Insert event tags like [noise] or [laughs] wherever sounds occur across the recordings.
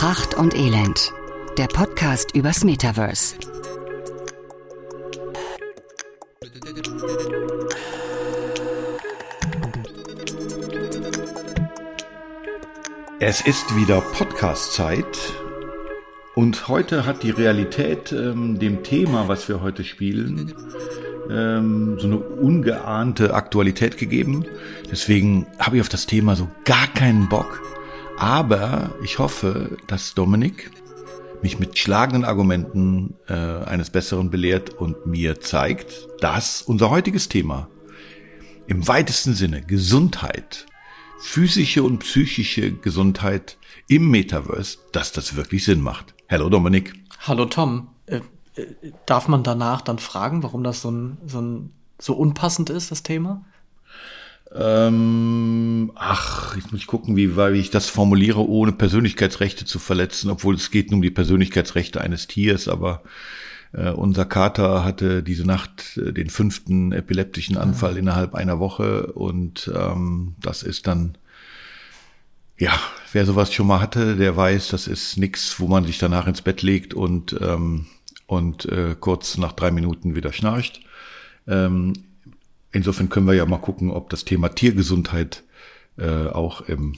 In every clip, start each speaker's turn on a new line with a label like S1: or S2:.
S1: Pracht und Elend. Der Podcast übers Metaverse.
S2: Es ist wieder Podcast-Zeit und heute hat die Realität ähm, dem Thema, was wir heute spielen, ähm, so eine ungeahnte Aktualität gegeben. Deswegen habe ich auf das Thema so gar keinen Bock. Aber ich hoffe, dass Dominik mich mit schlagenden Argumenten äh, eines Besseren belehrt und mir zeigt, dass unser heutiges Thema im weitesten Sinne Gesundheit, physische und psychische Gesundheit im Metaverse, dass das wirklich Sinn macht. Hallo Dominik.
S3: Hallo Tom. Äh, äh, darf man danach dann fragen, warum das so, ein, so, ein, so unpassend ist, das Thema?
S2: Ähm, ach, jetzt muss ich gucken, wie, wie ich das formuliere, ohne Persönlichkeitsrechte zu verletzen, obwohl es geht nur um die Persönlichkeitsrechte eines Tiers, aber äh, unser Kater hatte diese Nacht äh, den fünften epileptischen Anfall ja. innerhalb einer Woche und ähm, das ist dann, ja, wer sowas schon mal hatte, der weiß, das ist nix, wo man sich danach ins Bett legt und, ähm, und äh, kurz nach drei Minuten wieder schnarcht. Ähm, insofern können wir ja mal gucken, ob das Thema Tiergesundheit äh, auch im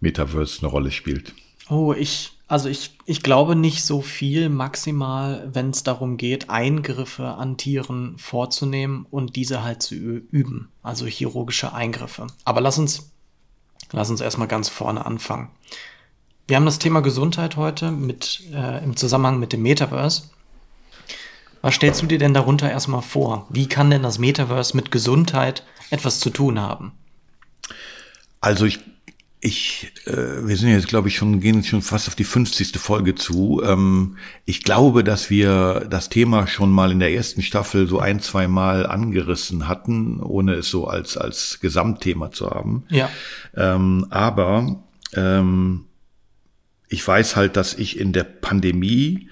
S2: Metaverse eine Rolle spielt.
S3: Oh, ich, also ich, ich glaube nicht so viel, maximal, wenn es darum geht, Eingriffe an Tieren vorzunehmen und diese halt zu üben. Also chirurgische Eingriffe. Aber lass uns, lass uns erstmal ganz vorne anfangen. Wir haben das Thema Gesundheit heute mit, äh, im Zusammenhang mit dem Metaverse. Was stellst du dir denn darunter erstmal vor? Wie kann denn das Metaverse mit Gesundheit etwas zu tun haben?
S2: Also ich, ich, äh, wir sind jetzt, glaube ich, schon, gehen schon fast auf die 50. Folge zu. Ähm, ich glaube, dass wir das Thema schon mal in der ersten Staffel so ein, zwei Mal angerissen hatten, ohne es so als, als Gesamtthema zu haben.
S3: Ja.
S2: Ähm, aber ähm, ich weiß halt, dass ich in der Pandemie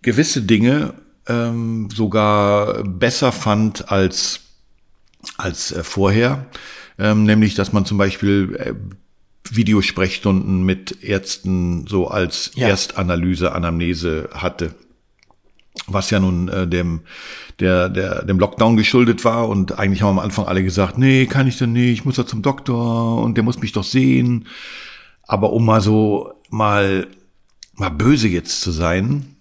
S2: gewisse Dinge ähm, sogar besser fand als, als äh, vorher. Ähm, nämlich, dass man zum Beispiel äh, Videosprechstunden mit Ärzten so als ja. Erstanalyse, Anamnese hatte. Was ja nun äh, dem, der, der, dem Lockdown geschuldet war. Und eigentlich haben am Anfang alle gesagt, nee, kann ich denn nicht, ich muss da zum Doktor und der muss mich doch sehen. Aber um mal so mal, mal böse jetzt zu sein,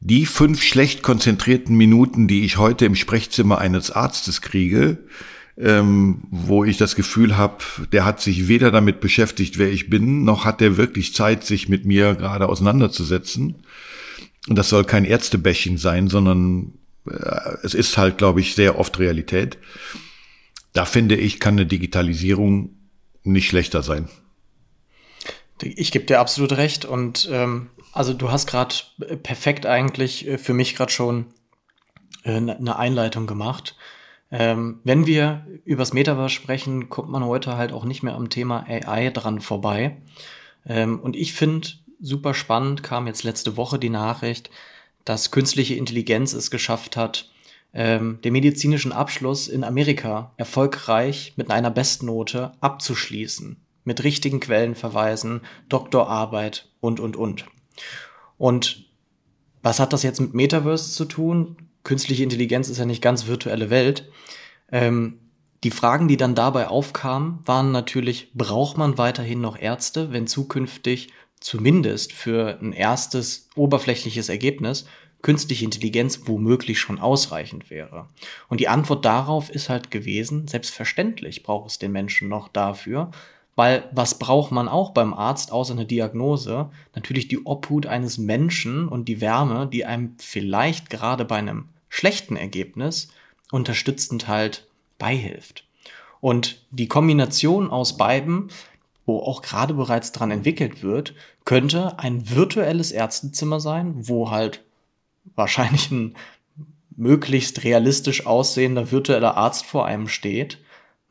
S2: die fünf schlecht konzentrierten Minuten, die ich heute im Sprechzimmer eines Arztes kriege, ähm, wo ich das Gefühl habe, der hat sich weder damit beschäftigt, wer ich bin, noch hat der wirklich Zeit, sich mit mir gerade auseinanderzusetzen. Und das soll kein Ärztebächen sein, sondern äh, es ist halt, glaube ich, sehr oft Realität. Da finde ich, kann eine Digitalisierung nicht schlechter sein.
S3: Ich gebe dir absolut recht und ähm, also du hast gerade äh, perfekt eigentlich äh, für mich gerade schon eine äh, Einleitung gemacht. Ähm, wenn wir übers Metaverse sprechen, kommt man heute halt auch nicht mehr am Thema AI dran vorbei. Ähm, und ich finde super spannend, kam jetzt letzte Woche die Nachricht, dass künstliche Intelligenz es geschafft hat, ähm, den medizinischen Abschluss in Amerika erfolgreich mit einer Bestnote abzuschließen. Mit richtigen Quellenverweisen, Doktorarbeit und, und, und. Und was hat das jetzt mit Metaverse zu tun? Künstliche Intelligenz ist ja nicht ganz virtuelle Welt. Ähm, die Fragen, die dann dabei aufkamen, waren natürlich, braucht man weiterhin noch Ärzte, wenn zukünftig zumindest für ein erstes oberflächliches Ergebnis künstliche Intelligenz womöglich schon ausreichend wäre. Und die Antwort darauf ist halt gewesen, selbstverständlich braucht es den Menschen noch dafür, weil was braucht man auch beim Arzt außer eine Diagnose? Natürlich die Obhut eines Menschen und die Wärme, die einem vielleicht gerade bei einem schlechten Ergebnis unterstützend halt beihilft. Und die Kombination aus beiden, wo auch gerade bereits dran entwickelt wird, könnte ein virtuelles Ärztezimmer sein, wo halt wahrscheinlich ein möglichst realistisch aussehender virtueller Arzt vor einem steht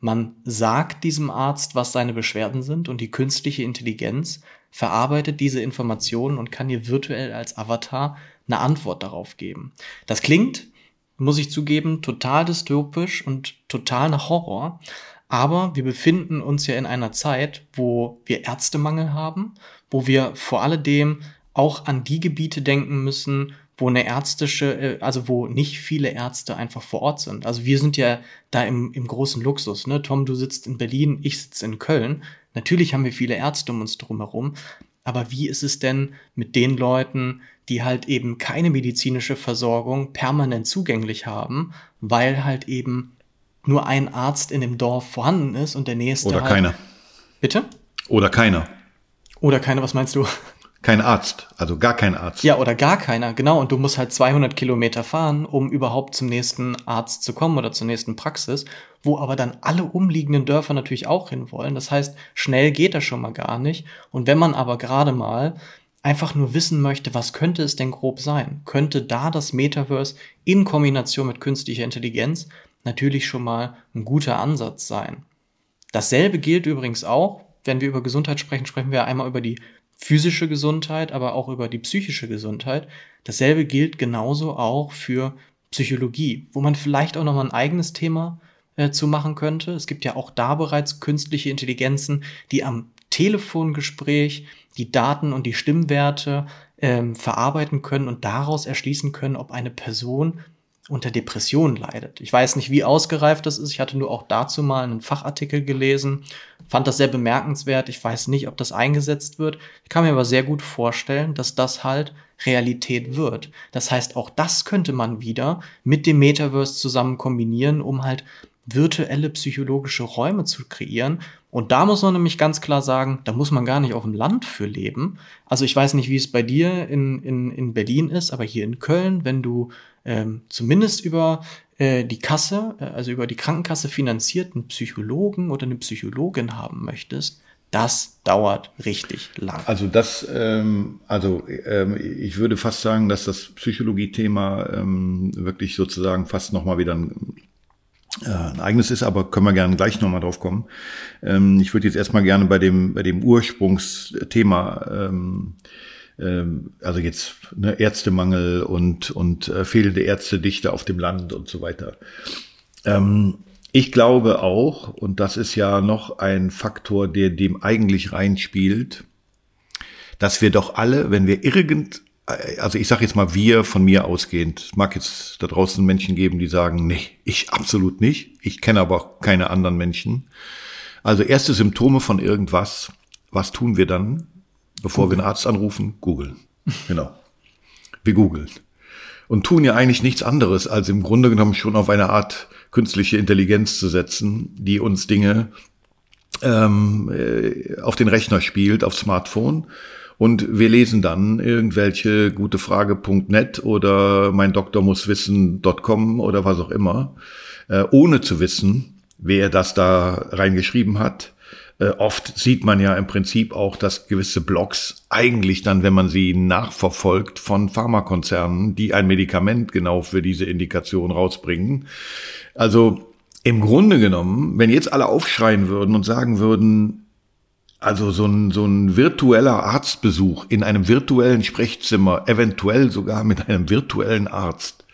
S3: man sagt diesem Arzt, was seine Beschwerden sind und die künstliche Intelligenz verarbeitet diese Informationen und kann ihr virtuell als Avatar eine Antwort darauf geben. Das klingt, muss ich zugeben, total dystopisch und total nach Horror. Aber wir befinden uns ja in einer Zeit, wo wir Ärztemangel haben, wo wir vor alledem auch an die Gebiete denken müssen, wo eine ärztische, äh, also wo nicht viele Ärzte einfach vor Ort sind. Also wir sind ja da im, im großen Luxus. Ne? Tom, du sitzt in Berlin, ich sitze in Köln. Natürlich haben wir viele Ärzte um uns drumherum. Aber wie ist es denn mit den Leuten, die halt eben keine medizinische Versorgung permanent zugänglich haben, weil halt eben nur ein Arzt in dem Dorf vorhanden ist und der nächste.
S2: Oder
S3: halt
S2: keiner.
S3: Bitte?
S2: Oder keiner.
S3: Oder keiner, was meinst du?
S2: Kein Arzt, also gar kein Arzt.
S3: Ja, oder gar keiner, genau. Und du musst halt 200 Kilometer fahren, um überhaupt zum nächsten Arzt zu kommen oder zur nächsten Praxis, wo aber dann alle umliegenden Dörfer natürlich auch hinwollen. Das heißt, schnell geht das schon mal gar nicht. Und wenn man aber gerade mal einfach nur wissen möchte, was könnte es denn grob sein, könnte da das Metaverse in Kombination mit künstlicher Intelligenz natürlich schon mal ein guter Ansatz sein. Dasselbe gilt übrigens auch, wenn wir über Gesundheit sprechen, sprechen wir einmal über die physische Gesundheit, aber auch über die psychische Gesundheit. Dasselbe gilt genauso auch für Psychologie, wo man vielleicht auch noch mal ein eigenes Thema äh, zu machen könnte. Es gibt ja auch da bereits künstliche Intelligenzen, die am Telefongespräch die Daten und die Stimmwerte ähm, verarbeiten können und daraus erschließen können, ob eine Person unter Depressionen leidet. Ich weiß nicht, wie ausgereift das ist. Ich hatte nur auch dazu mal einen Fachartikel gelesen, fand das sehr bemerkenswert. Ich weiß nicht, ob das eingesetzt wird. Ich kann mir aber sehr gut vorstellen, dass das halt Realität wird. Das heißt, auch das könnte man wieder mit dem Metaverse zusammen kombinieren, um halt virtuelle psychologische Räume zu kreieren. Und da muss man nämlich ganz klar sagen, da muss man gar nicht auf dem Land für leben. Also ich weiß nicht, wie es bei dir in, in, in Berlin ist, aber hier in Köln, wenn du ähm, zumindest über äh, die Kasse, äh, also über die Krankenkasse finanzierten Psychologen oder eine Psychologin haben möchtest, das dauert richtig lang.
S2: Also das, ähm, also ähm, ich würde fast sagen, dass das Psychologie-Thema ähm, wirklich sozusagen fast nochmal wieder ein, ein eigenes ist, aber können wir gerne gleich nochmal drauf kommen. Ähm, ich würde jetzt erstmal gerne bei dem, bei dem Ursprungsthema ähm, ähm, also jetzt ne, Ärztemangel und, und äh, fehlende Ärztedichte auf dem Land und so weiter. Ähm, ich glaube auch, und das ist ja noch ein Faktor, der dem eigentlich reinspielt, dass wir doch alle, wenn wir irgend, äh, also ich sage jetzt mal wir von mir ausgehend, mag jetzt da draußen Menschen geben, die sagen, nee, ich absolut nicht, ich kenne aber auch keine anderen Menschen. Also erste Symptome von irgendwas, was tun wir dann? Bevor Google. wir einen Arzt anrufen, googeln. Genau. Wir googeln. Und tun ja eigentlich nichts anderes, als im Grunde genommen schon auf eine Art künstliche Intelligenz zu setzen, die uns Dinge ähm, äh, auf den Rechner spielt, auf Smartphone. Und wir lesen dann irgendwelche gutefrage.net oder mein Doktor muss wissen.com oder was auch immer, äh, ohne zu wissen, wer das da reingeschrieben hat, äh, oft sieht man ja im Prinzip auch, dass gewisse Blogs eigentlich dann, wenn man sie nachverfolgt, von Pharmakonzernen, die ein Medikament genau für diese Indikation rausbringen. Also im Grunde genommen, wenn jetzt alle aufschreien würden und sagen würden, also so ein, so ein virtueller Arztbesuch in einem virtuellen Sprechzimmer, eventuell sogar mit einem virtuellen Arzt,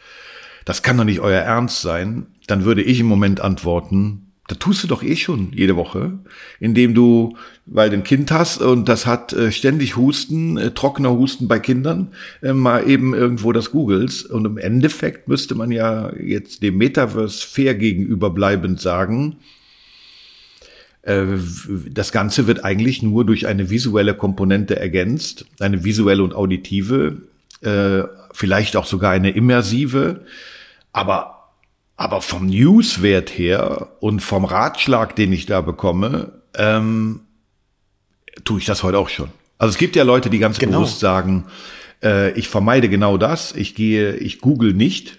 S2: das kann doch nicht euer Ernst sein, dann würde ich im Moment antworten, da tust du doch eh schon jede Woche, indem du, weil du ein Kind hast und das hat äh, ständig Husten, äh, trockener Husten bei Kindern, äh, mal eben irgendwo das googles. Und im Endeffekt müsste man ja jetzt dem Metaverse fair gegenüber bleibend sagen, das Ganze wird eigentlich nur durch eine visuelle Komponente ergänzt, eine visuelle und auditive, äh, vielleicht auch sogar eine immersive, aber aber vom Newswert her und vom Ratschlag, den ich da bekomme, ähm, tue ich das heute auch schon. Also es gibt ja Leute, die ganz genau. bewusst sagen, äh, ich vermeide genau das, ich gehe, ich google nicht,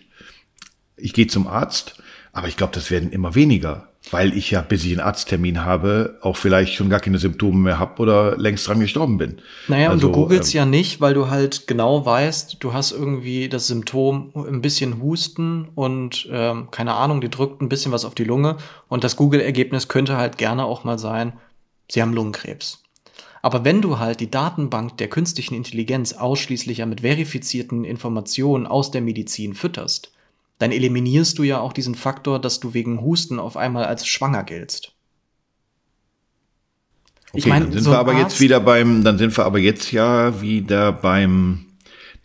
S2: ich gehe zum Arzt, aber ich glaube, das werden immer weniger weil ich ja, bis ich einen Arzttermin habe, auch vielleicht schon gar keine Symptome mehr habe oder längst dran gestorben bin.
S3: Naja, also, und du also, googelst ähm, ja nicht, weil du halt genau weißt, du hast irgendwie das Symptom ein bisschen Husten und ähm, keine Ahnung, die drückt ein bisschen was auf die Lunge und das Google-Ergebnis könnte halt gerne auch mal sein, sie haben Lungenkrebs. Aber wenn du halt die Datenbank der künstlichen Intelligenz ausschließlich ja mit verifizierten Informationen aus der Medizin fütterst, dann eliminierst du ja auch diesen Faktor, dass du wegen Husten auf einmal als schwanger giltst.
S2: Okay, ich meine, dann sind so wir aber Arzt jetzt wieder beim, dann sind wir aber jetzt ja wieder beim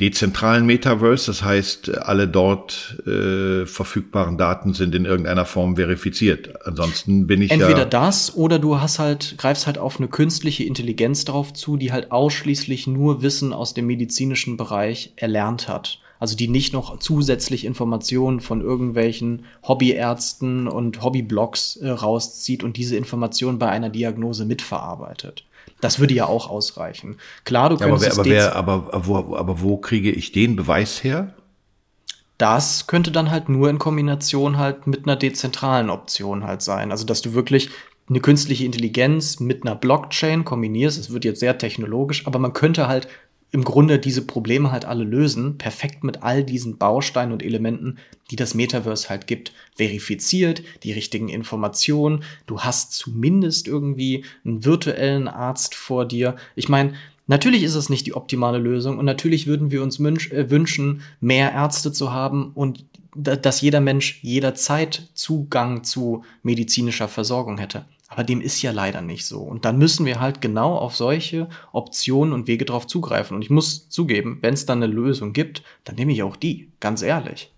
S2: dezentralen Metaverse. Das heißt, alle dort äh, verfügbaren Daten sind in irgendeiner Form verifiziert. Ansonsten bin ich
S3: entweder
S2: ja
S3: das oder du hast halt greifst halt auf eine künstliche Intelligenz drauf zu, die halt ausschließlich nur Wissen aus dem medizinischen Bereich erlernt hat. Also die nicht noch zusätzlich Informationen von irgendwelchen Hobbyärzten und Hobbyblogs äh, rauszieht und diese Informationen bei einer Diagnose mitverarbeitet. Das würde ja auch ausreichen. Klar, du könntest
S2: ja, aber, wer, aber, wer, aber, wo, aber wo kriege ich den Beweis her?
S3: Das könnte dann halt nur in Kombination halt mit einer dezentralen Option halt sein. Also, dass du wirklich eine künstliche Intelligenz mit einer Blockchain kombinierst. Es wird jetzt sehr technologisch, aber man könnte halt im Grunde diese Probleme halt alle lösen, perfekt mit all diesen Bausteinen und Elementen, die das Metaverse halt gibt, verifiziert, die richtigen Informationen, du hast zumindest irgendwie einen virtuellen Arzt vor dir. Ich meine, natürlich ist es nicht die optimale Lösung und natürlich würden wir uns äh, wünschen, mehr Ärzte zu haben und dass jeder Mensch jederzeit Zugang zu medizinischer Versorgung hätte. Aber dem ist ja leider nicht so. Und dann müssen wir halt genau auf solche Optionen und Wege drauf zugreifen. Und ich muss zugeben, wenn es dann eine Lösung gibt, dann nehme ich auch die, ganz ehrlich.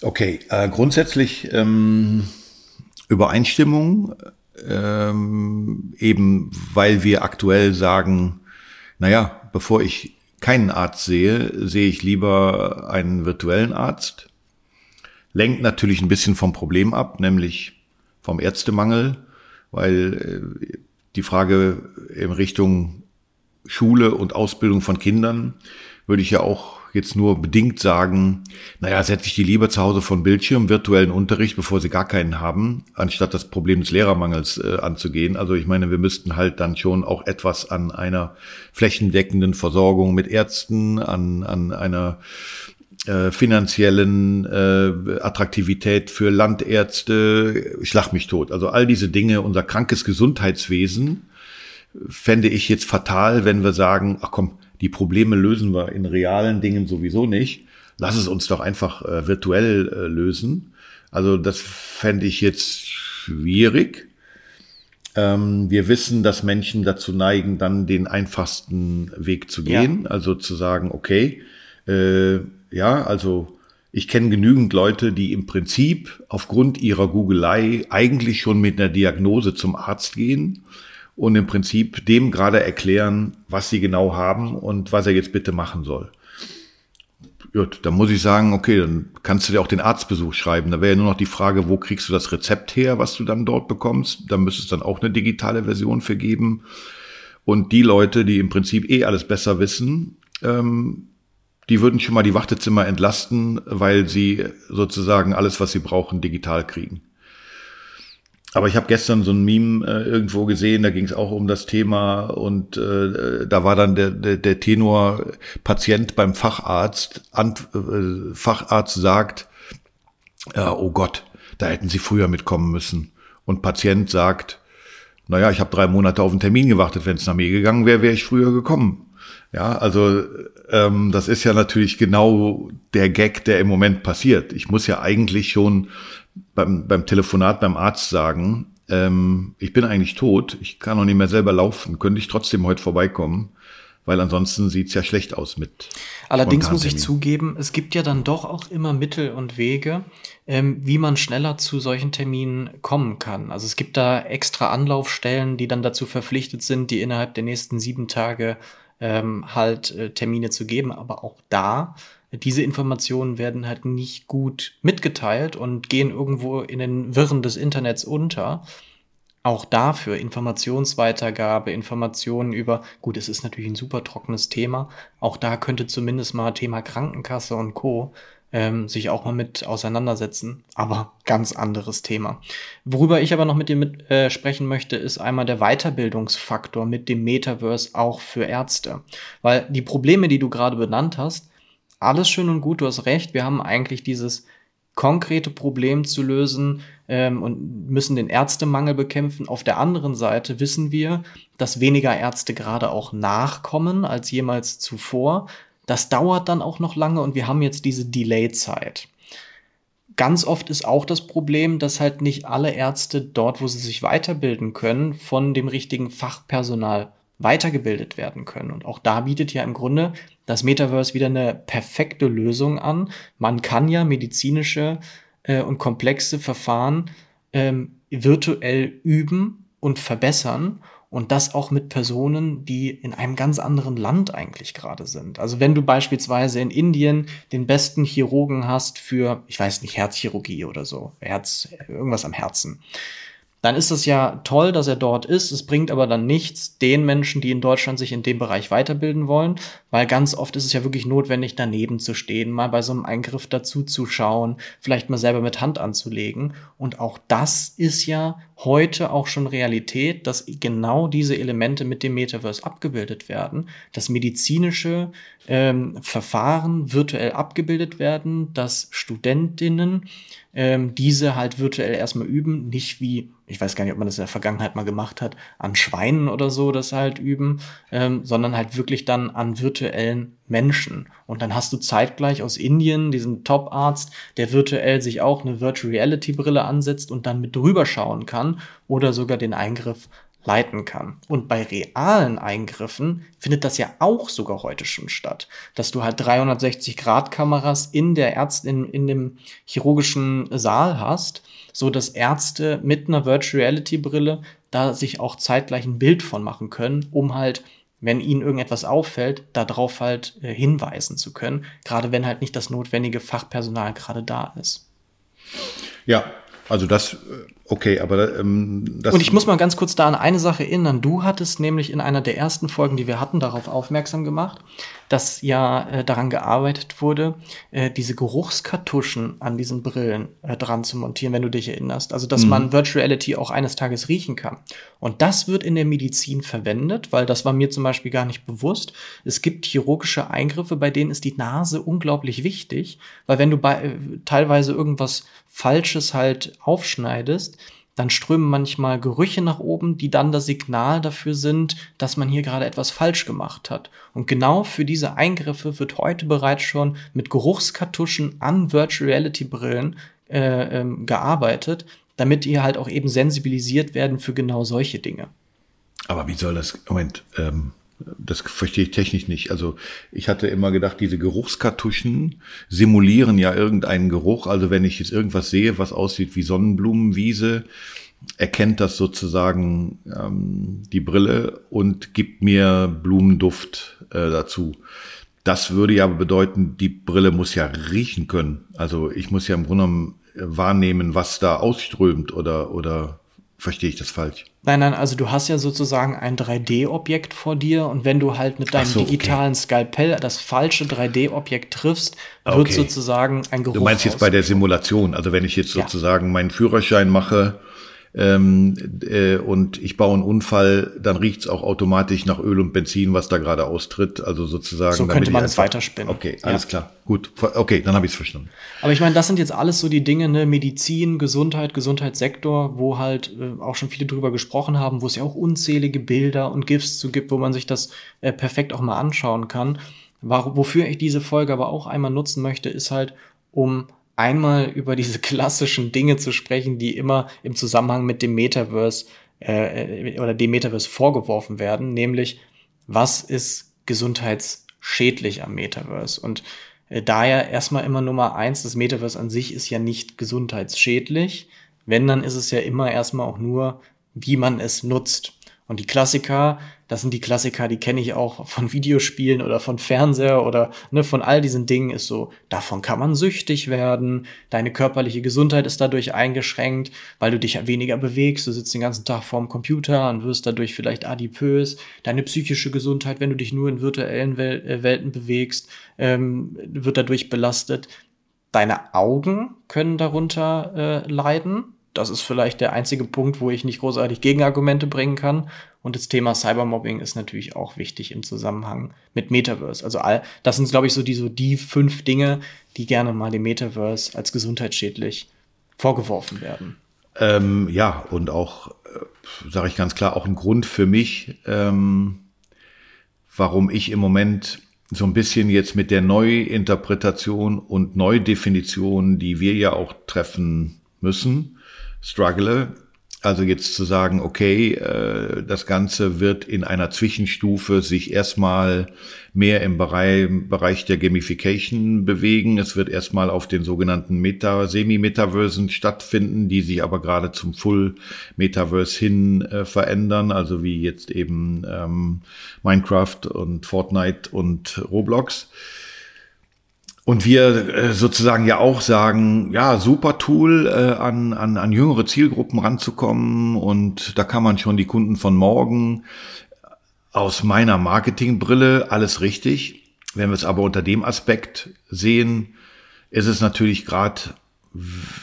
S2: Okay, äh, grundsätzlich ähm, Übereinstimmung, ähm, eben weil wir aktuell sagen, naja, bevor ich keinen Arzt sehe, sehe ich lieber einen virtuellen Arzt. Lenkt natürlich ein bisschen vom Problem ab, nämlich vom Ärztemangel, weil äh, die Frage in Richtung Schule und Ausbildung von Kindern würde ich ja auch jetzt nur bedingt sagen, naja, setze ich die lieber zu Hause von Bildschirm, virtuellen Unterricht, bevor sie gar keinen haben, anstatt das Problem des Lehrermangels äh, anzugehen. Also ich meine, wir müssten halt dann schon auch etwas an einer flächendeckenden Versorgung mit Ärzten, an, an einer äh, finanziellen äh, Attraktivität für Landärzte, schlag mich tot. Also all diese Dinge, unser krankes Gesundheitswesen, fände ich jetzt fatal, wenn wir sagen, ach komm, die Probleme lösen wir in realen Dingen sowieso nicht. Lass es uns doch einfach äh, virtuell äh, lösen. Also das fände ich jetzt schwierig. Ähm, wir wissen, dass Menschen dazu neigen, dann den einfachsten Weg zu gehen. Ja. Also zu sagen, okay, äh, ja, also ich kenne genügend Leute, die im Prinzip aufgrund ihrer Googelei eigentlich schon mit einer Diagnose zum Arzt gehen und im Prinzip dem gerade erklären, was sie genau haben und was er jetzt bitte machen soll. Gut, dann muss ich sagen, okay, dann kannst du dir auch den Arztbesuch schreiben. Da wäre ja nur noch die Frage, wo kriegst du das Rezept her, was du dann dort bekommst. Da müsste es dann auch eine digitale Version für geben. Und die Leute, die im Prinzip eh alles besser wissen, ähm, die würden schon mal die Wartezimmer entlasten, weil sie sozusagen alles, was sie brauchen, digital kriegen. Aber ich habe gestern so ein Meme äh, irgendwo gesehen, da ging es auch um das Thema und äh, da war dann der, der, der Tenor Patient beim Facharzt, Ant, äh, Facharzt sagt, äh, oh Gott, da hätten Sie früher mitkommen müssen. Und Patient sagt, naja, ich habe drei Monate auf einen Termin gewartet, wenn es nach mir gegangen wäre, wäre ich früher gekommen. Ja, also ähm, das ist ja natürlich genau der Gag, der im Moment passiert. Ich muss ja eigentlich schon beim, beim Telefonat beim Arzt sagen, ähm, ich bin eigentlich tot, ich kann noch nicht mehr selber laufen, könnte ich trotzdem heute vorbeikommen, weil ansonsten sieht's ja schlecht aus mit.
S3: Allerdings muss ich zugeben, es gibt ja dann doch auch immer Mittel und Wege, ähm, wie man schneller zu solchen Terminen kommen kann. Also es gibt da extra Anlaufstellen, die dann dazu verpflichtet sind, die innerhalb der nächsten sieben Tage ähm, halt äh, Termine zu geben. Aber auch da, diese Informationen werden halt nicht gut mitgeteilt und gehen irgendwo in den Wirren des Internets unter. Auch dafür Informationsweitergabe, Informationen über, gut, es ist natürlich ein super trockenes Thema. Auch da könnte zumindest mal Thema Krankenkasse und Co ähm, sich auch mal mit auseinandersetzen. Aber ganz anderes Thema. Worüber ich aber noch mit dir mit, äh, sprechen möchte, ist einmal der Weiterbildungsfaktor mit dem Metaverse auch für Ärzte. Weil die Probleme, die du gerade benannt hast, alles schön und gut, du hast recht, wir haben eigentlich dieses konkrete Problem zu lösen ähm, und müssen den Ärztemangel bekämpfen. Auf der anderen Seite wissen wir, dass weniger Ärzte gerade auch nachkommen als jemals zuvor. Das dauert dann auch noch lange und wir haben jetzt diese Delay-Zeit. ganz oft ist auch das Problem, dass halt nicht alle Ärzte dort, wo sie sich weiterbilden können, von dem richtigen Fachpersonal weitergebildet werden können. Und auch da bietet ja im Grunde das Metaverse wieder eine perfekte Lösung an. Man kann ja medizinische äh, und komplexe Verfahren ähm, virtuell üben und verbessern und das auch mit Personen, die in einem ganz anderen Land eigentlich gerade sind. Also wenn du beispielsweise in Indien den besten Chirurgen hast für, ich weiß nicht, Herzchirurgie oder so, Herz, irgendwas am Herzen, dann ist es ja toll, dass er dort ist. Es bringt aber dann nichts den Menschen, die in Deutschland sich in dem Bereich weiterbilden wollen, weil ganz oft ist es ja wirklich notwendig, daneben zu stehen, mal bei so einem Eingriff dazu zu schauen, vielleicht mal selber mit Hand anzulegen. Und auch das ist ja heute auch schon Realität, dass genau diese Elemente mit dem Metaverse abgebildet werden, dass medizinische ähm, Verfahren virtuell abgebildet werden, dass Studentinnen ähm, diese halt virtuell erstmal üben, nicht wie, ich weiß gar nicht, ob man das in der Vergangenheit mal gemacht hat, an Schweinen oder so das halt üben, ähm, sondern halt wirklich dann an virtuellen Menschen. Und dann hast du zeitgleich aus Indien diesen Top-Arzt, der virtuell sich auch eine Virtual Reality Brille ansetzt und dann mit drüber schauen kann oder sogar den Eingriff leiten kann. Und bei realen Eingriffen findet das ja auch sogar heute schon statt, dass du halt 360-Grad-Kameras in der Ärztin, in, in dem chirurgischen Saal hast, so dass Ärzte mit einer Virtual Reality Brille da sich auch zeitgleich ein Bild von machen können, um halt wenn ihnen irgendetwas auffällt, darauf halt äh, hinweisen zu können, gerade wenn halt nicht das notwendige Fachpersonal gerade da ist.
S2: Ja, also das, äh, okay, aber ähm, das.
S3: Und ich muss mal ganz kurz da an eine Sache erinnern. Du hattest nämlich in einer der ersten Folgen, die wir hatten, darauf aufmerksam gemacht, dass ja äh, daran gearbeitet wurde, äh, diese Geruchskartuschen an diesen Brillen äh, dran zu montieren, wenn du dich erinnerst. Also, dass mhm. man Virtual Reality auch eines Tages riechen kann. Und das wird in der Medizin verwendet, weil das war mir zum Beispiel gar nicht bewusst. Es gibt chirurgische Eingriffe, bei denen ist die Nase unglaublich wichtig, weil wenn du bei, äh, teilweise irgendwas Falsches halt aufschneidest, dann strömen manchmal Gerüche nach oben, die dann das Signal dafür sind, dass man hier gerade etwas falsch gemacht hat. Und genau für diese Eingriffe wird heute bereits schon mit Geruchskartuschen an Virtual Reality Brillen äh, ähm, gearbeitet, damit ihr halt auch eben sensibilisiert werden für genau solche Dinge.
S2: Aber wie soll das, Moment, ähm, das verstehe ich technisch nicht. Also ich hatte immer gedacht, diese Geruchskartuschen simulieren ja irgendeinen Geruch. Also wenn ich jetzt irgendwas sehe, was aussieht wie Sonnenblumenwiese, erkennt das sozusagen ähm, die Brille und gibt mir Blumenduft äh, dazu. Das würde ja bedeuten, die Brille muss ja riechen können. Also ich muss ja im Grunde genommen wahrnehmen, was da ausströmt oder, oder verstehe ich das falsch?
S3: Nein, nein, also du hast ja sozusagen ein 3D-Objekt vor dir und wenn du halt mit deinem so, digitalen okay. Skalpell das falsche 3D-Objekt triffst, wird okay. sozusagen ein Geruch.
S2: Du meinst jetzt bei der Simulation, also wenn ich jetzt sozusagen ja. meinen Führerschein mache ähm, äh, und ich baue einen Unfall, dann riecht's auch automatisch nach Öl und Benzin, was da gerade austritt. Also sozusagen.
S3: So könnte man es weiterspinnen.
S2: Okay, alles ja. klar. Gut. Okay, dann habe ich es verstanden.
S3: Aber ich meine, das sind jetzt alles so die Dinge, ne, Medizin, Gesundheit, Gesundheitssektor, wo halt äh, auch schon viele drüber gesprochen haben, wo es ja auch unzählige Bilder und GIFs zu gibt, wo man sich das äh, perfekt auch mal anschauen kann. Wofür ich diese Folge aber auch einmal nutzen möchte, ist halt, um einmal über diese [laughs] klassischen Dinge zu sprechen, die immer im Zusammenhang mit dem Metaverse äh, oder dem Metaverse vorgeworfen werden, nämlich was ist gesundheitsschädlich am Metaverse? Und äh, daher erstmal immer Nummer eins, das Metaverse an sich ist ja nicht gesundheitsschädlich. Wenn, dann ist es ja immer erstmal auch nur, wie man es nutzt. Und die Klassiker, das sind die Klassiker, die kenne ich auch von Videospielen oder von Fernseher oder ne, von all diesen Dingen ist so, davon kann man süchtig werden, deine körperliche Gesundheit ist dadurch eingeschränkt, weil du dich weniger bewegst, du sitzt den ganzen Tag vorm Computer und wirst dadurch vielleicht adipös, deine psychische Gesundheit, wenn du dich nur in virtuellen Wel äh, Welten bewegst, ähm, wird dadurch belastet. Deine Augen können darunter äh, leiden, das ist vielleicht der einzige Punkt, wo ich nicht großartig Gegenargumente bringen kann. Und das Thema Cybermobbing ist natürlich auch wichtig im Zusammenhang mit Metaverse. Also all, das sind, glaube ich, so die, so die fünf Dinge, die gerne mal dem Metaverse als gesundheitsschädlich vorgeworfen werden.
S2: Ähm, ja, und auch, äh, sage ich ganz klar, auch ein Grund für mich, ähm, warum ich im Moment so ein bisschen jetzt mit der Neuinterpretation und Neudefinition, die wir ja auch treffen müssen, struggle. Also jetzt zu sagen, okay, äh, das Ganze wird in einer Zwischenstufe sich erstmal mehr im Bereich, Bereich der Gamification bewegen. Es wird erstmal auf den sogenannten Meta, Semi-Metaversen stattfinden, die sich aber gerade zum Full-Metaverse hin äh, verändern, also wie jetzt eben ähm, Minecraft und Fortnite und Roblox. Und wir äh, sozusagen ja auch sagen, ja, super Tool, äh, an, an, an jüngere Zielgruppen ranzukommen. Und da kann man schon die Kunden von morgen aus meiner Marketingbrille alles richtig. Wenn wir es aber unter dem Aspekt sehen, ist es natürlich gerade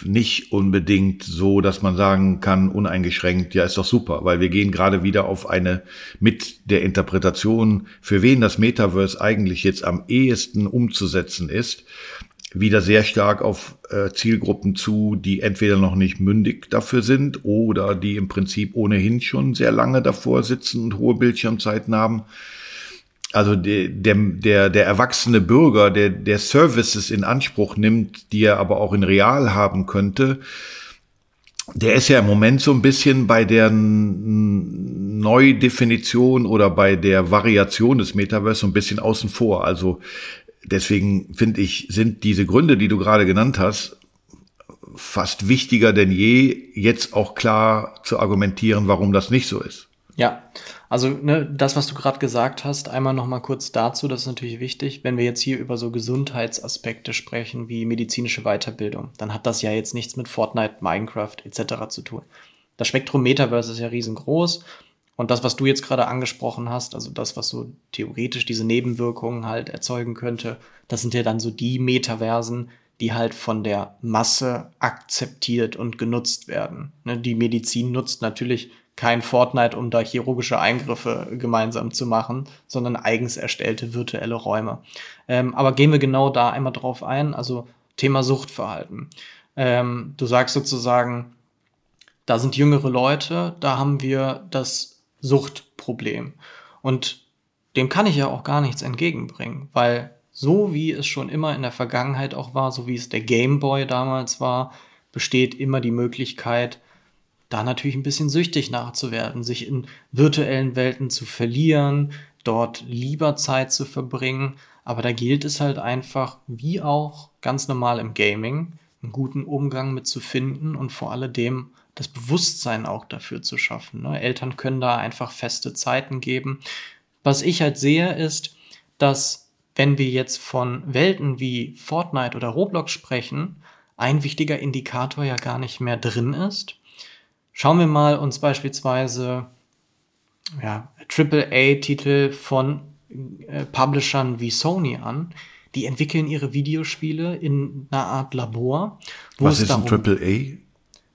S2: nicht unbedingt so, dass man sagen kann, uneingeschränkt, ja, ist doch super, weil wir gehen gerade wieder auf eine mit der Interpretation, für wen das Metaverse eigentlich jetzt am ehesten umzusetzen ist, wieder sehr stark auf äh, Zielgruppen zu, die entweder noch nicht mündig dafür sind oder die im Prinzip ohnehin schon sehr lange davor sitzen und hohe Bildschirmzeiten haben also der, der, der, erwachsene Bürger, der, der Services in Anspruch nimmt, die er aber auch in real haben könnte, der ist ja im Moment so ein bisschen bei der Neudefinition oder bei der Variation des Metaverse so ein bisschen außen vor. Also deswegen finde ich, sind diese Gründe, die du gerade genannt hast, fast wichtiger denn je, jetzt auch klar zu argumentieren, warum das nicht so ist.
S3: Ja, also ne, das, was du gerade gesagt hast, einmal noch mal kurz dazu, das ist natürlich wichtig. Wenn wir jetzt hier über so Gesundheitsaspekte sprechen, wie medizinische Weiterbildung, dann hat das ja jetzt nichts mit Fortnite, Minecraft etc. zu tun. Das Spektrum Metaverse ist ja riesengroß. Und das, was du jetzt gerade angesprochen hast, also das, was so theoretisch diese Nebenwirkungen halt erzeugen könnte, das sind ja dann so die Metaversen, die halt von der Masse akzeptiert und genutzt werden. Ne, die Medizin nutzt natürlich kein Fortnite, um da chirurgische Eingriffe gemeinsam zu machen, sondern eigens erstellte virtuelle Räume. Ähm, aber gehen wir genau da einmal drauf ein, also Thema Suchtverhalten. Ähm, du sagst sozusagen, da sind jüngere Leute, da haben wir das Suchtproblem. Und dem kann ich ja auch gar nichts entgegenbringen, weil so wie es schon immer in der Vergangenheit auch war, so wie es der Game Boy damals war, besteht immer die Möglichkeit, da natürlich ein bisschen süchtig nachzuwerden, sich in virtuellen Welten zu verlieren, dort lieber Zeit zu verbringen. Aber da gilt es halt einfach, wie auch ganz normal im Gaming, einen guten Umgang mit zu finden und vor alledem das Bewusstsein auch dafür zu schaffen. Ne? Eltern können da einfach feste Zeiten geben. Was ich halt sehe, ist, dass wenn wir jetzt von Welten wie Fortnite oder Roblox sprechen, ein wichtiger Indikator ja gar nicht mehr drin ist, Schauen wir mal uns beispielsweise ja, AAA-Titel von äh, Publishern wie Sony an. Die entwickeln ihre Videospiele in einer Art Labor.
S2: Was ist ein AAA?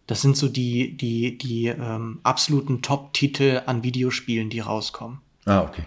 S3: Das sind so die, die, die ähm, absoluten Top-Titel an Videospielen, die rauskommen.
S2: Ah, okay.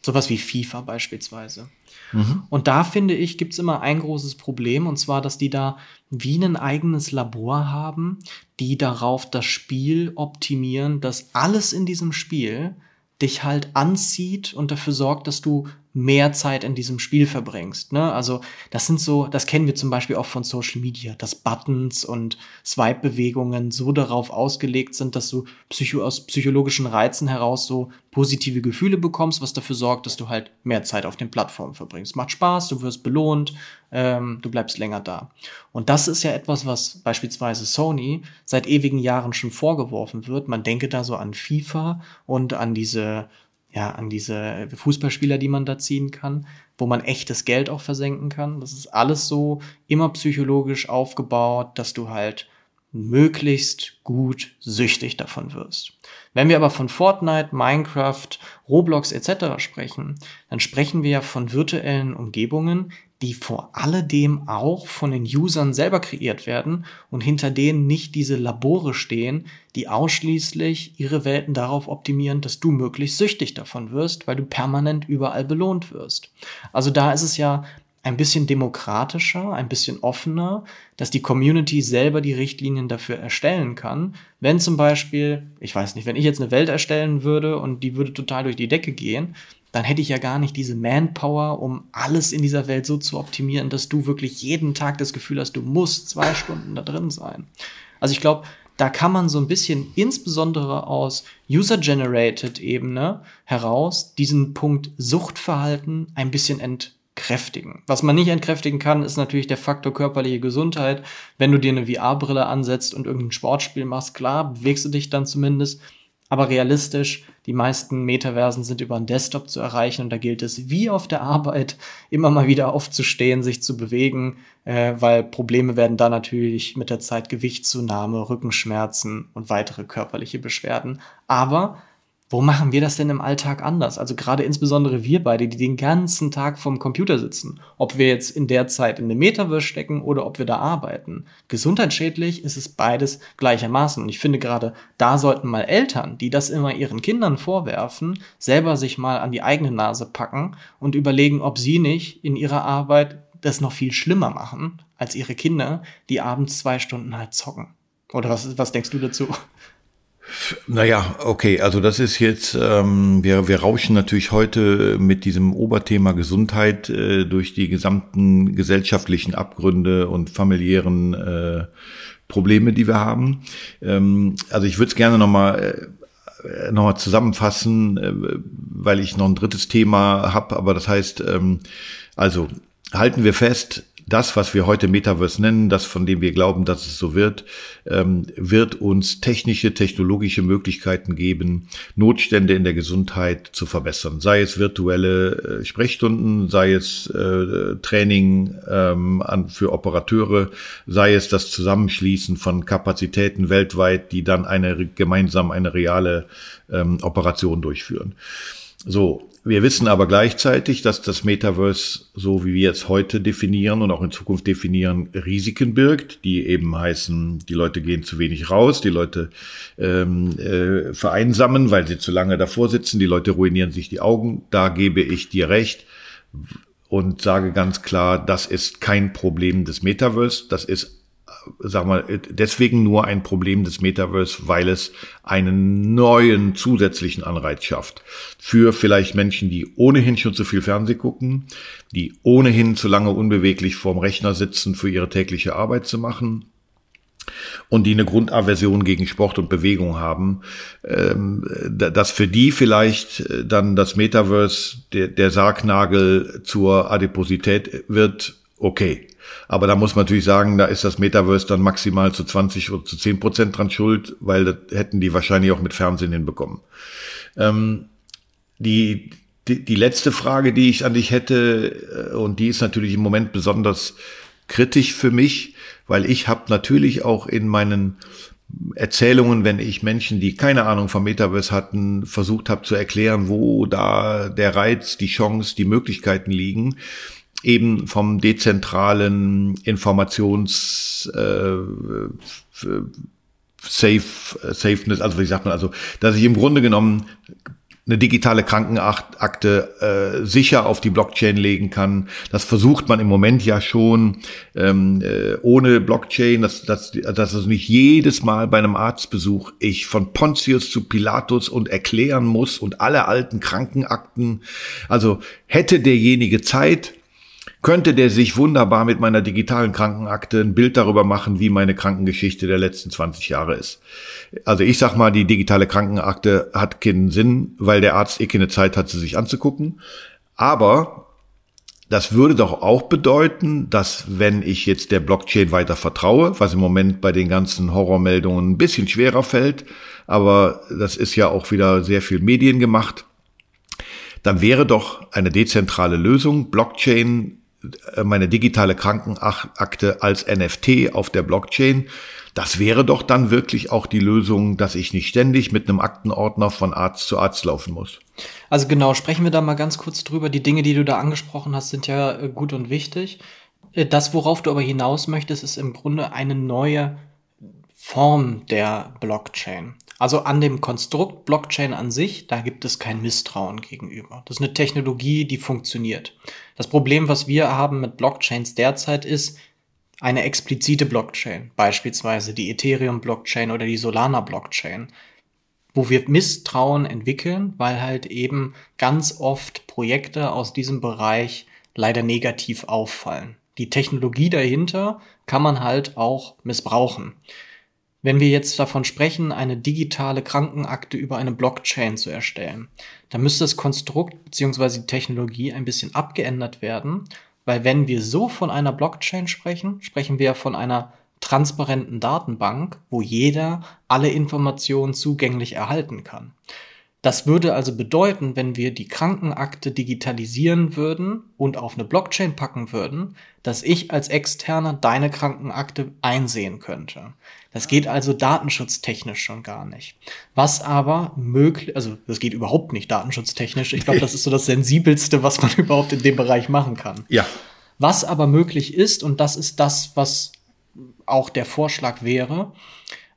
S3: Sowas wie FIFA beispielsweise. Mhm. Und da finde ich, gibt es immer ein großes Problem, und zwar, dass die da wie ein eigenes Labor haben, die darauf das Spiel optimieren, dass alles in diesem Spiel dich halt anzieht und dafür sorgt, dass du mehr Zeit in diesem Spiel verbringst. Ne? Also das sind so, das kennen wir zum Beispiel auch von Social Media, dass Buttons und Swipe-Bewegungen so darauf ausgelegt sind, dass du psycho aus psychologischen Reizen heraus so positive Gefühle bekommst, was dafür sorgt, dass du halt mehr Zeit auf den Plattformen verbringst. Macht Spaß, du wirst belohnt, ähm, du bleibst länger da. Und das ist ja etwas, was beispielsweise Sony seit ewigen Jahren schon vorgeworfen wird. Man denke da so an FIFA und an diese ja, an diese Fußballspieler, die man da ziehen kann, wo man echtes Geld auch versenken kann. Das ist alles so immer psychologisch aufgebaut, dass du halt möglichst gut süchtig davon wirst. Wenn wir aber von Fortnite, Minecraft, Roblox etc. sprechen, dann sprechen wir ja von virtuellen Umgebungen, die vor alledem auch von den Usern selber kreiert werden und hinter denen nicht diese Labore stehen, die ausschließlich ihre Welten darauf optimieren, dass du möglichst süchtig davon wirst, weil du permanent überall belohnt wirst. Also da ist es ja ein bisschen demokratischer, ein bisschen offener, dass die Community selber die Richtlinien dafür erstellen kann. Wenn zum Beispiel, ich weiß nicht, wenn ich jetzt eine Welt erstellen würde und die würde total durch die Decke gehen, dann hätte ich ja gar nicht diese Manpower, um alles in dieser Welt so zu optimieren, dass du wirklich jeden Tag das Gefühl hast, du musst zwei Stunden da drin sein. Also ich glaube, da kann man so ein bisschen insbesondere aus User-Generated Ebene heraus diesen Punkt Suchtverhalten ein bisschen entkräftigen. Was man nicht entkräftigen kann, ist natürlich der Faktor körperliche Gesundheit. Wenn du dir eine VR-Brille ansetzt und irgendein Sportspiel machst, klar, bewegst du dich dann zumindest. Aber realistisch, die meisten Metaversen sind über einen Desktop zu erreichen und da gilt es wie auf der Arbeit immer mal wieder aufzustehen, sich zu bewegen, äh, weil Probleme werden da natürlich mit der Zeit Gewichtszunahme, Rückenschmerzen und weitere körperliche Beschwerden. Aber wo machen wir das denn im Alltag anders? Also gerade insbesondere wir beide, die den ganzen Tag vorm Computer sitzen. Ob wir jetzt in der Zeit in dem Metaverse stecken oder ob wir da arbeiten. Gesundheitsschädlich ist es beides gleichermaßen. Und ich finde gerade, da sollten mal Eltern, die das immer ihren Kindern vorwerfen, selber sich mal an die eigene Nase packen und überlegen, ob sie nicht in ihrer Arbeit das noch viel schlimmer machen als ihre Kinder, die abends zwei Stunden halt zocken. Oder was, was denkst du dazu?
S2: Naja, okay, also das ist jetzt, ähm, wir, wir rauschen natürlich heute mit diesem Oberthema Gesundheit äh, durch die gesamten gesellschaftlichen Abgründe und familiären äh, Probleme, die wir haben. Ähm, also ich würde es gerne nochmal äh, noch zusammenfassen, äh, weil ich noch ein drittes Thema habe, aber das heißt, ähm, also halten wir fest, das, was wir heute Metaverse nennen, das, von dem wir glauben, dass es so wird, ähm, wird uns technische, technologische Möglichkeiten geben, Notstände in der Gesundheit zu verbessern. Sei es virtuelle äh, Sprechstunden, sei es äh, Training ähm, an, für Operateure, sei es das Zusammenschließen von Kapazitäten weltweit, die dann eine gemeinsam eine reale ähm, Operation durchführen. So, wir wissen aber gleichzeitig, dass das Metaverse, so wie wir es heute definieren und auch in Zukunft definieren, Risiken birgt, die eben heißen, die Leute gehen zu wenig raus, die Leute ähm, äh, vereinsamen, weil sie zu lange davor sitzen, die Leute ruinieren sich die Augen. Da gebe ich dir recht und sage ganz klar, das ist kein Problem des Metaverse, das ist sag mal, deswegen nur ein Problem des Metaverse, weil es einen neuen zusätzlichen Anreiz schafft. Für vielleicht Menschen, die ohnehin schon zu viel Fernseh gucken, die ohnehin zu lange unbeweglich vorm Rechner sitzen, für ihre tägliche Arbeit zu machen und die eine Grundaversion gegen Sport und Bewegung haben, ähm, dass für die vielleicht äh, dann das Metaverse der, der Sargnagel zur Adiposität wird, okay. Aber da muss man natürlich sagen, da ist das Metaverse dann maximal zu 20 oder zu 10 Prozent dran schuld, weil das hätten die wahrscheinlich auch mit Fernsehen hinbekommen. Ähm, die, die, die letzte Frage, die ich an dich hätte, äh, und die ist natürlich im Moment besonders kritisch für mich, weil ich habe natürlich auch in meinen Erzählungen, wenn ich Menschen, die keine Ahnung vom Metaverse hatten, versucht habe zu erklären, wo da der Reiz, die Chance, die Möglichkeiten liegen, eben vom dezentralen Informations äh, Safe, Safeness, also wie sagt man, also dass ich im Grunde genommen eine digitale Krankenakte äh, sicher auf die Blockchain legen kann. Das versucht man im Moment ja schon ähm, äh, ohne Blockchain, dass, dass, dass also nicht jedes Mal bei einem Arztbesuch ich von Pontius zu Pilatus und erklären muss und alle alten Krankenakten. Also hätte derjenige Zeit, könnte der sich wunderbar mit meiner digitalen Krankenakte ein Bild darüber machen, wie meine Krankengeschichte der letzten 20 Jahre ist. Also ich sag mal, die digitale Krankenakte hat keinen Sinn, weil der Arzt eh keine Zeit hat, sie sich anzugucken. Aber das würde doch auch bedeuten, dass wenn ich jetzt der Blockchain weiter vertraue, was im Moment bei den ganzen Horrormeldungen ein bisschen schwerer fällt, aber das ist ja auch wieder sehr viel Medien gemacht, dann wäre doch eine dezentrale Lösung, Blockchain meine digitale Krankenakte als NFT auf der Blockchain. Das wäre doch dann wirklich auch die Lösung, dass ich nicht ständig mit einem Aktenordner von Arzt zu Arzt laufen muss.
S3: Also genau, sprechen wir da mal ganz kurz drüber. Die Dinge, die du da angesprochen hast, sind ja äh, gut und wichtig. Äh, das, worauf du aber hinaus möchtest, ist im Grunde eine neue Form der Blockchain. Also an dem Konstrukt Blockchain an sich, da gibt es kein Misstrauen gegenüber. Das ist eine Technologie, die funktioniert. Das Problem, was wir haben mit Blockchains derzeit ist eine explizite Blockchain, beispielsweise die Ethereum Blockchain oder die Solana Blockchain, wo wir Misstrauen entwickeln, weil halt eben ganz oft Projekte aus diesem Bereich leider negativ auffallen. Die Technologie dahinter kann man halt auch missbrauchen. Wenn wir jetzt davon sprechen, eine digitale Krankenakte über eine Blockchain zu erstellen, dann müsste das Konstrukt bzw. die Technologie ein bisschen abgeändert werden, weil wenn wir so von einer Blockchain sprechen, sprechen wir von einer transparenten Datenbank, wo jeder alle Informationen zugänglich erhalten kann. Das würde also bedeuten, wenn wir die Krankenakte digitalisieren würden und auf eine Blockchain packen würden, dass ich als Externer deine Krankenakte einsehen könnte. Das geht also datenschutztechnisch schon gar nicht. Was aber möglich, also das geht überhaupt nicht datenschutztechnisch. Ich glaube, das ist so das sensibelste, was man [laughs] überhaupt in dem Bereich machen kann.
S2: Ja.
S3: Was aber möglich ist, und das ist das, was auch der Vorschlag wäre,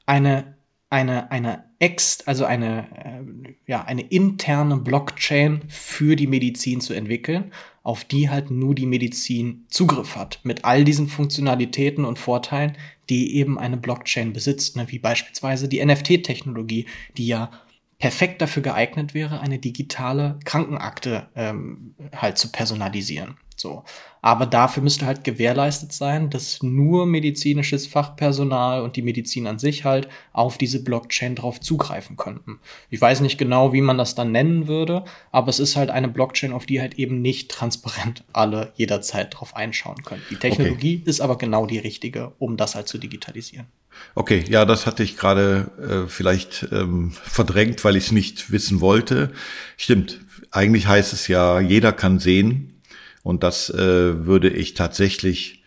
S3: eine, eine, eine ex, also eine, äh, ja, eine interne Blockchain für die Medizin zu entwickeln, auf die halt nur die Medizin Zugriff hat, mit all diesen Funktionalitäten und Vorteilen, die eben eine Blockchain besitzt, ne, wie beispielsweise die NFT-Technologie, die ja perfekt dafür geeignet wäre, eine digitale Krankenakte ähm, halt zu personalisieren. So. Aber dafür müsste halt gewährleistet sein, dass nur medizinisches Fachpersonal und die Medizin an sich halt auf diese Blockchain drauf zugreifen könnten. Ich weiß nicht genau, wie man das dann nennen würde, aber es ist halt eine Blockchain, auf die halt eben nicht transparent alle jederzeit drauf einschauen können. Die Technologie okay. ist aber genau die richtige, um das halt zu digitalisieren.
S2: Okay, ja, das hatte ich gerade äh, vielleicht ähm, verdrängt, weil ich es nicht wissen wollte. Stimmt. Eigentlich heißt es ja, jeder kann sehen, und das äh, würde ich tatsächlich,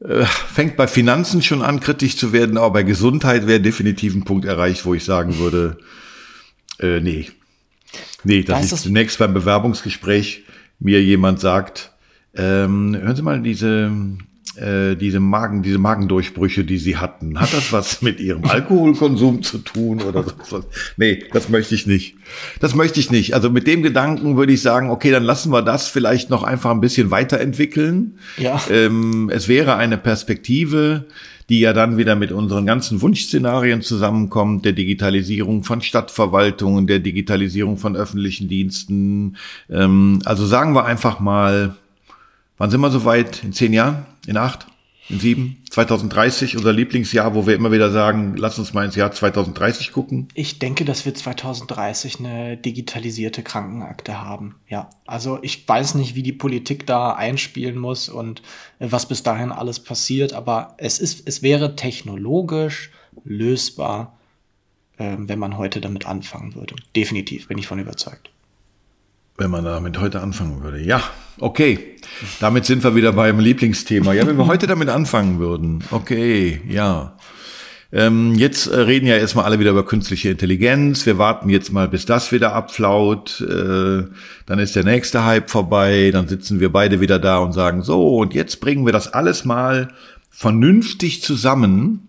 S2: äh, fängt bei Finanzen schon an, kritisch zu werden, aber bei Gesundheit wäre definitiv ein Punkt erreicht, wo ich sagen würde, äh, nee. Nee, dass da ich zunächst beim Bewerbungsgespräch mir jemand sagt, ähm, hören Sie mal diese äh, diese Magen, diese Magendurchbrüche, die sie hatten, hat das was [laughs] mit ihrem Alkoholkonsum zu tun oder [laughs] so? Nee, das möchte ich nicht. Das möchte ich nicht. Also mit dem Gedanken würde ich sagen, okay, dann lassen wir das vielleicht noch einfach ein bisschen weiterentwickeln. Ja. Ähm, es wäre eine Perspektive, die ja dann wieder mit unseren ganzen Wunschszenarien zusammenkommt, der Digitalisierung von Stadtverwaltungen, der Digitalisierung von öffentlichen Diensten. Ähm, also sagen wir einfach mal, Wann sind wir so weit? In zehn Jahren? In acht? In sieben? 2030, unser Lieblingsjahr, wo wir immer wieder sagen, lass uns mal ins Jahr 2030 gucken?
S3: Ich denke, dass wir 2030 eine digitalisierte Krankenakte haben. Ja, also ich weiß nicht, wie die Politik da einspielen muss und äh, was bis dahin alles passiert, aber es ist, es wäre technologisch lösbar, äh, wenn man heute damit anfangen würde. Definitiv, bin ich von überzeugt.
S2: Wenn man damit heute anfangen würde. Ja, okay. Damit sind wir wieder beim Lieblingsthema. Ja, wenn wir heute damit anfangen würden. Okay, ja. Ähm, jetzt äh, reden ja erstmal alle wieder über künstliche Intelligenz. Wir warten jetzt mal, bis das wieder abflaut. Äh, dann ist der nächste Hype vorbei. Dann sitzen wir beide wieder da und sagen, so, und jetzt bringen wir das alles mal vernünftig zusammen.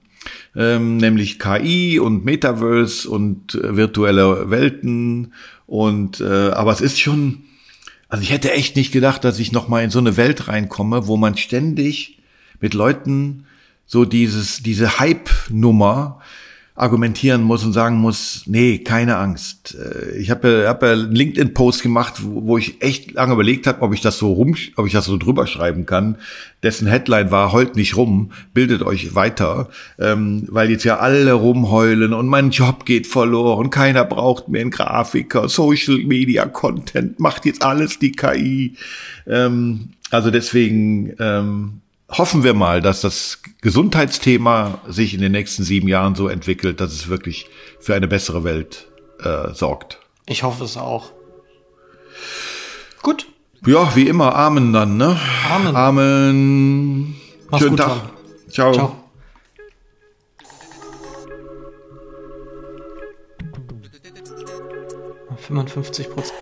S2: Ähm, nämlich KI und Metaverse und äh, virtuelle Welten und äh, aber es ist schon, also ich hätte echt nicht gedacht, dass ich noch mal in so eine Welt reinkomme, wo man ständig mit Leuten so dieses diese Hype-Nummer argumentieren muss und sagen muss, nee, keine Angst. Äh, ich habe hab einen LinkedIn-Post gemacht, wo ich echt lange überlegt habe, ob ich das so rum, ob ich das so drüber schreiben kann. Dessen Headline war heult nicht rum, bildet euch weiter, ähm, weil jetzt ja alle rumheulen und mein Job geht verloren, keiner braucht mehr einen Grafiker, Social Media Content, macht jetzt alles die KI. Ähm, also deswegen ähm, hoffen wir mal, dass das Gesundheitsthema sich in den nächsten sieben Jahren so entwickelt, dass es wirklich für eine bessere Welt äh, sorgt.
S3: Ich hoffe es auch. Gut.
S2: Ja, wie immer, Amen dann, ne?
S3: Amen.
S2: Amen. Mach's Schönen gut, Tag. Dann. Ciao. Ciao.
S3: Fünfundfünfzig Prozent.